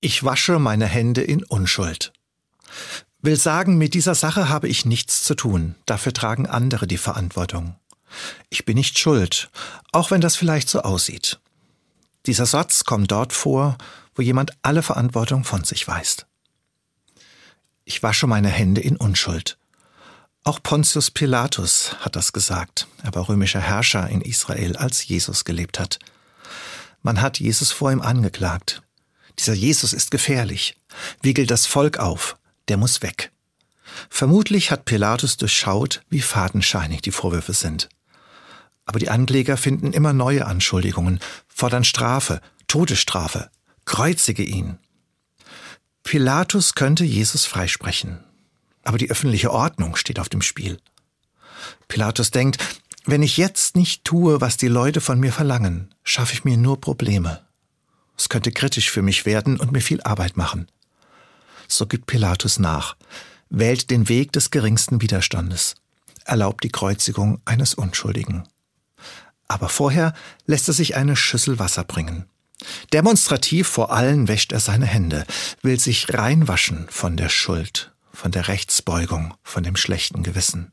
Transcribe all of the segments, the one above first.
Ich wasche meine Hände in Unschuld. Will sagen, mit dieser Sache habe ich nichts zu tun, dafür tragen andere die Verantwortung. Ich bin nicht schuld, auch wenn das vielleicht so aussieht. Dieser Satz kommt dort vor, wo jemand alle Verantwortung von sich weist. Ich wasche meine Hände in Unschuld. Auch Pontius Pilatus hat das gesagt. Er war römischer Herrscher in Israel, als Jesus gelebt hat. Man hat Jesus vor ihm angeklagt. Dieser Jesus ist gefährlich, wiegelt das Volk auf, der muss weg. Vermutlich hat Pilatus durchschaut, wie fadenscheinig die Vorwürfe sind. Aber die Ankläger finden immer neue Anschuldigungen, fordern Strafe, Todesstrafe, kreuzige ihn. Pilatus könnte Jesus freisprechen. Aber die öffentliche Ordnung steht auf dem Spiel. Pilatus denkt, wenn ich jetzt nicht tue, was die Leute von mir verlangen, schaffe ich mir nur Probleme. Es könnte kritisch für mich werden und mir viel Arbeit machen. So gibt Pilatus nach, wählt den Weg des geringsten Widerstandes, erlaubt die Kreuzigung eines Unschuldigen. Aber vorher lässt er sich eine Schüssel Wasser bringen. Demonstrativ vor allen wäscht er seine Hände, will sich reinwaschen von der Schuld, von der Rechtsbeugung, von dem schlechten Gewissen.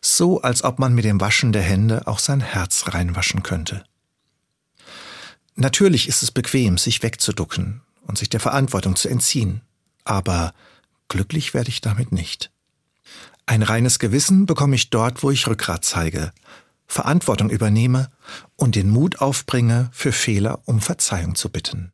So als ob man mit dem Waschen der Hände auch sein Herz reinwaschen könnte. Natürlich ist es bequem, sich wegzuducken und sich der Verantwortung zu entziehen, aber glücklich werde ich damit nicht. Ein reines Gewissen bekomme ich dort, wo ich Rückgrat zeige, Verantwortung übernehme und den Mut aufbringe, für Fehler um Verzeihung zu bitten.